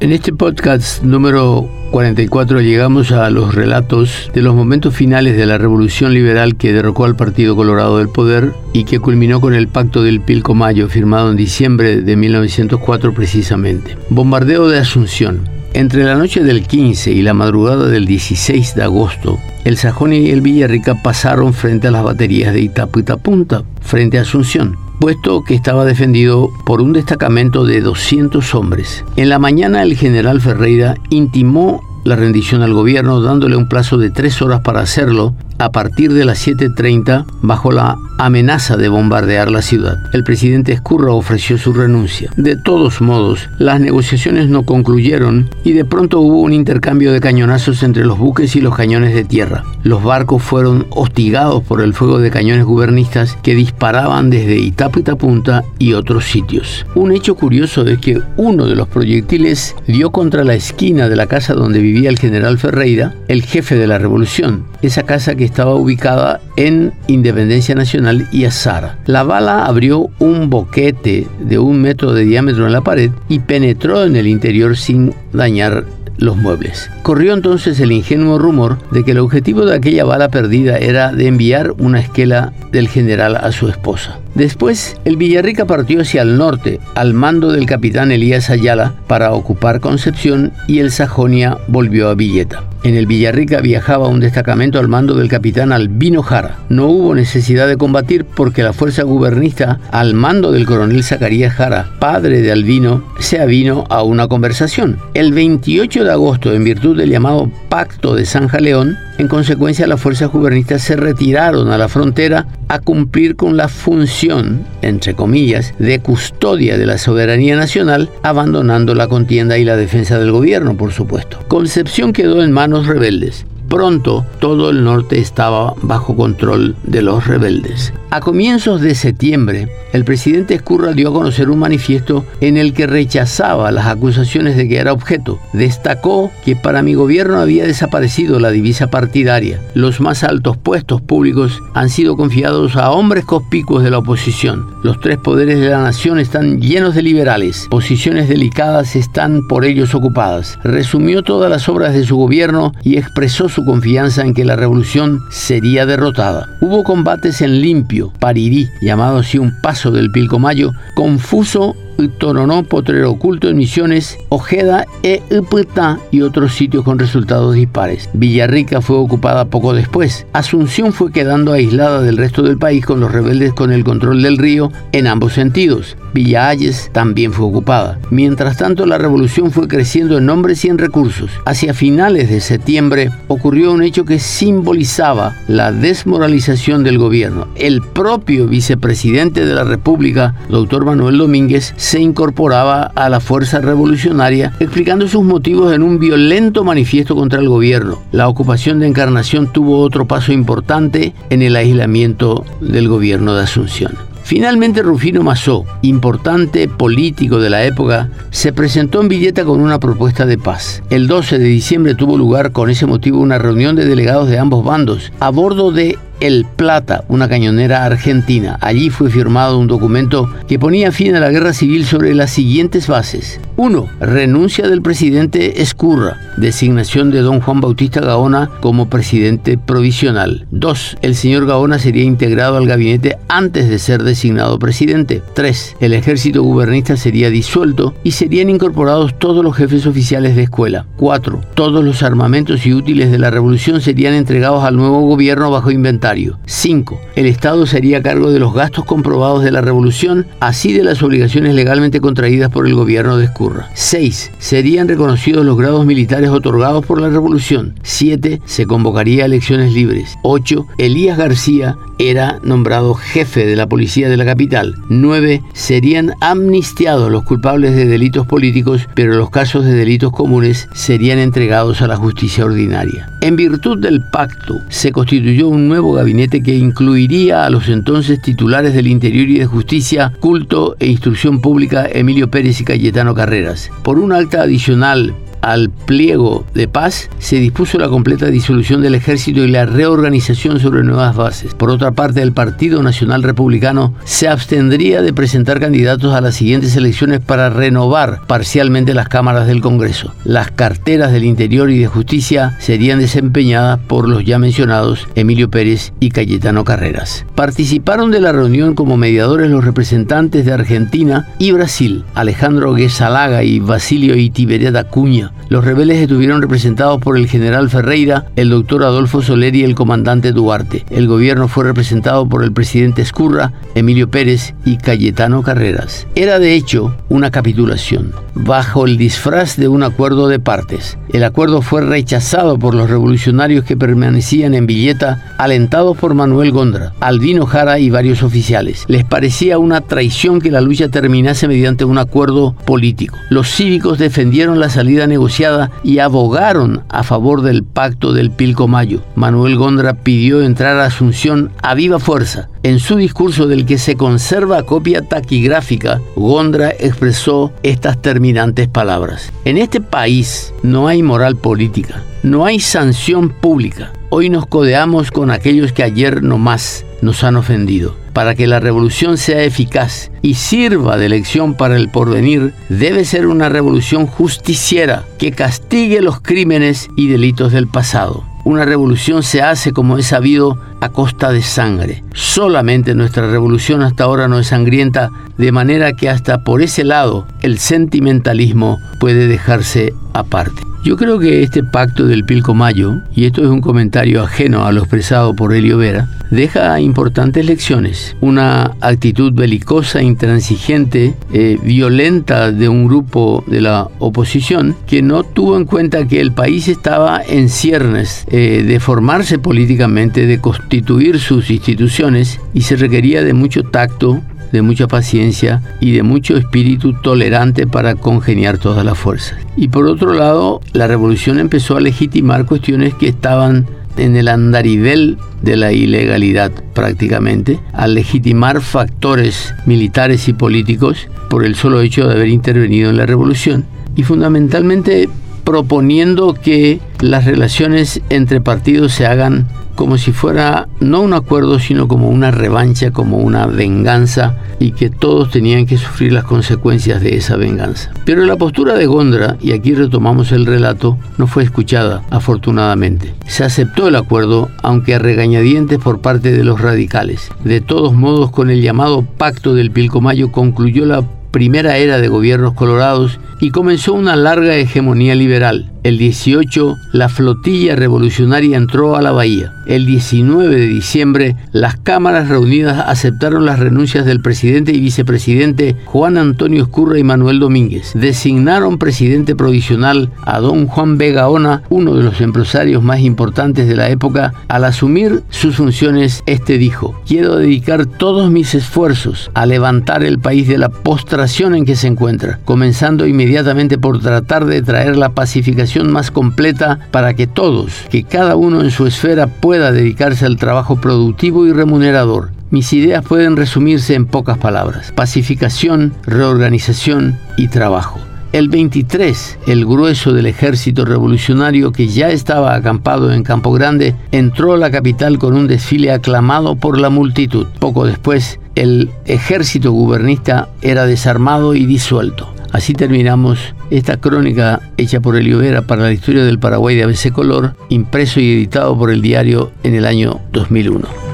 En este podcast número 44 llegamos a los relatos de los momentos finales de la revolución liberal que derrocó al Partido Colorado del poder y que culminó con el pacto del Pilcomayo firmado en diciembre de 1904 precisamente. Bombardeo de Asunción. Entre la noche del 15 y la madrugada del 16 de agosto, el Sajonia y el Villarrica pasaron frente a las baterías de Itapunta, frente a Asunción puesto que estaba defendido por un destacamento de 200 hombres. En la mañana el general Ferreira intimó la rendición al gobierno dándole un plazo de tres horas para hacerlo a partir de las 7.30 bajo la amenaza de bombardear la ciudad. El presidente Escurra ofreció su renuncia. De todos modos, las negociaciones no concluyeron y de pronto hubo un intercambio de cañonazos entre los buques y los cañones de tierra. Los barcos fueron hostigados por el fuego de cañones gubernistas que disparaban desde Itapunta y otros sitios. Un hecho curioso es que uno de los proyectiles dio contra la esquina de la casa donde vivía el general Ferreira, el jefe de la revolución, esa casa que estaba ubicada en Independencia Nacional y Azara. La bala abrió un boquete de un metro de diámetro en la pared y penetró en el interior sin dañar los muebles. Corrió entonces el ingenuo rumor de que el objetivo de aquella bala perdida era de enviar una esquela del general a su esposa. Después, el Villarrica partió hacia el norte, al mando del capitán Elías Ayala, para ocupar Concepción y el Sajonia volvió a Villeta. En el Villarrica viajaba un destacamento al mando del capitán Albino Jara. No hubo necesidad de combatir porque la fuerza gubernista, al mando del coronel Zacarías Jara, padre de Albino, se avino a una conversación. El 28 de agosto, en virtud del llamado Pacto de San Jaleón, en consecuencia las fuerzas gubernistas se retiraron a la frontera a cumplir con la función, entre comillas, de custodia de la soberanía nacional, abandonando la contienda y la defensa del gobierno, por supuesto. Concepción quedó en manos rebeldes. Pronto todo el norte estaba bajo control de los rebeldes. A comienzos de septiembre, el presidente Escurra dio a conocer un manifiesto en el que rechazaba las acusaciones de que era objeto. Destacó que para mi gobierno había desaparecido la divisa partidaria. Los más altos puestos públicos han sido confiados a hombres conspicuos de la oposición. Los tres poderes de la nación están llenos de liberales. Posiciones delicadas están por ellos ocupadas. Resumió todas las obras de su gobierno y expresó su confianza en que la revolución sería derrotada. Hubo combates en limpio, Parirí, llamado así un paso del Pilcomayo, confuso Toronó, Potrero Oculto en Misiones, Ojeda e Upetá y otros sitios con resultados dispares. Villarrica fue ocupada poco después. Asunción fue quedando aislada del resto del país con los rebeldes con el control del río en ambos sentidos. Villa Ayes también fue ocupada. Mientras tanto, la revolución fue creciendo en nombres y en recursos. Hacia finales de septiembre ocurrió un hecho que simbolizaba la desmoralización del gobierno. El propio vicepresidente de la República, doctor Manuel Domínguez, se incorporaba a la fuerza revolucionaria, explicando sus motivos en un violento manifiesto contra el gobierno. La ocupación de Encarnación tuvo otro paso importante en el aislamiento del gobierno de Asunción. Finalmente Rufino Mazó, importante político de la época, se presentó en Villeta con una propuesta de paz. El 12 de diciembre tuvo lugar con ese motivo una reunión de delegados de ambos bandos a bordo de el Plata, una cañonera argentina. Allí fue firmado un documento que ponía fin a la guerra civil sobre las siguientes bases. 1. Renuncia del presidente Escurra. Designación de don Juan Bautista Gaona como presidente provisional. 2. El señor Gaona sería integrado al gabinete antes de ser designado presidente. 3. El ejército gubernista sería disuelto y serían incorporados todos los jefes oficiales de escuela. 4. Todos los armamentos y útiles de la revolución serían entregados al nuevo gobierno bajo inventario 5. El Estado sería a cargo de los gastos comprobados de la revolución, así de las obligaciones legalmente contraídas por el gobierno de Escurra. 6. Serían reconocidos los grados militares otorgados por la revolución. 7. Se convocaría elecciones libres. 8. Elías García era nombrado jefe de la policía de la capital. 9. Serían amnistiados los culpables de delitos políticos, pero los casos de delitos comunes serían entregados a la justicia ordinaria. En virtud del pacto, se constituyó un nuevo gabinete que incluiría a los entonces titulares del Interior y de Justicia, Culto e Instrucción Pública Emilio Pérez y Cayetano Carreras. Por un alta adicional al pliego de paz, se dispuso la completa disolución del ejército y la reorganización sobre nuevas bases. Por otra parte, el Partido Nacional Republicano se abstendría de presentar candidatos a las siguientes elecciones para renovar parcialmente las cámaras del Congreso. Las carteras del Interior y de Justicia serían desempeñadas por los ya mencionados Emilio Pérez y Cayetano Carreras. Participaron de la reunión como mediadores los representantes de Argentina y Brasil, Alejandro Guesalaga y Basilio Itiberia Los rebeldes estuvieron representados por el general Ferreira, el doctor Adolfo Soler y el comandante Duarte. El gobierno fue representado por el presidente Escurra, Emilio Pérez y Cayetano Carreras. Era de hecho una capitulación, bajo el disfraz de un acuerdo de partes. El acuerdo fue rechazado por los revolucionarios que permanecían en Villeta, alentados por Manuel Gondra, Albino Jara y varios oficiales. Les parecía una traición que la lucha terminase mediante un acuerdo político. Los cívicos defendieron la salida negociada y abogaron a favor del pacto del Pilcomayo. Manuel Gondra pidió entrar a Asunción a viva fuerza. En su discurso del que se conserva copia taquigráfica, Gondra expresó estas terminantes palabras. En este país no hay moral política, no hay sanción pública. Hoy nos codeamos con aquellos que ayer no más nos han ofendido. Para que la revolución sea eficaz y sirva de lección para el porvenir, debe ser una revolución justiciera que castigue los crímenes y delitos del pasado. Una revolución se hace, como es sabido, a costa de sangre. Solamente nuestra revolución hasta ahora no es sangrienta, de manera que hasta por ese lado el sentimentalismo puede dejarse aparte. Yo creo que este pacto del Pilcomayo, y esto es un comentario ajeno a lo expresado por Helio Vera, deja importantes lecciones. Una actitud belicosa, intransigente, eh, violenta de un grupo de la oposición que no tuvo en cuenta que el país estaba en ciernes eh, de formarse políticamente, de constituir sus instituciones y se requería de mucho tacto, de mucha paciencia y de mucho espíritu tolerante para congeniar todas las fuerzas. Y por otro lado, la revolución empezó a legitimar cuestiones que estaban en el andarivel de la ilegalidad prácticamente, al legitimar factores militares y políticos por el solo hecho de haber intervenido en la revolución y fundamentalmente proponiendo que las relaciones entre partidos se hagan como si fuera no un acuerdo, sino como una revancha, como una venganza, y que todos tenían que sufrir las consecuencias de esa venganza. Pero la postura de Gondra, y aquí retomamos el relato, no fue escuchada, afortunadamente. Se aceptó el acuerdo, aunque a regañadientes por parte de los radicales. De todos modos, con el llamado Pacto del Pilcomayo concluyó la primera era de gobiernos colorados y comenzó una larga hegemonía liberal. El 18, la flotilla revolucionaria entró a la bahía. El 19 de diciembre, las cámaras reunidas aceptaron las renuncias del presidente y vicepresidente Juan Antonio Escurra y Manuel Domínguez. Designaron presidente provisional a don Juan Vegaona, uno de los empresarios más importantes de la época. Al asumir sus funciones, este dijo, quiero dedicar todos mis esfuerzos a levantar el país de la postración en que se encuentra, comenzando inmediatamente por tratar de traer la pacificación más completa para que todos, que cada uno en su esfera pueda dedicarse al trabajo productivo y remunerador. Mis ideas pueden resumirse en pocas palabras. Pacificación, reorganización y trabajo. El 23, el grueso del ejército revolucionario que ya estaba acampado en Campo Grande entró a la capital con un desfile aclamado por la multitud. Poco después, el ejército gubernista era desarmado y disuelto. Así terminamos esta crónica hecha por Elio Vera para la historia del Paraguay de ABC Color, impreso y editado por el diario en el año 2001.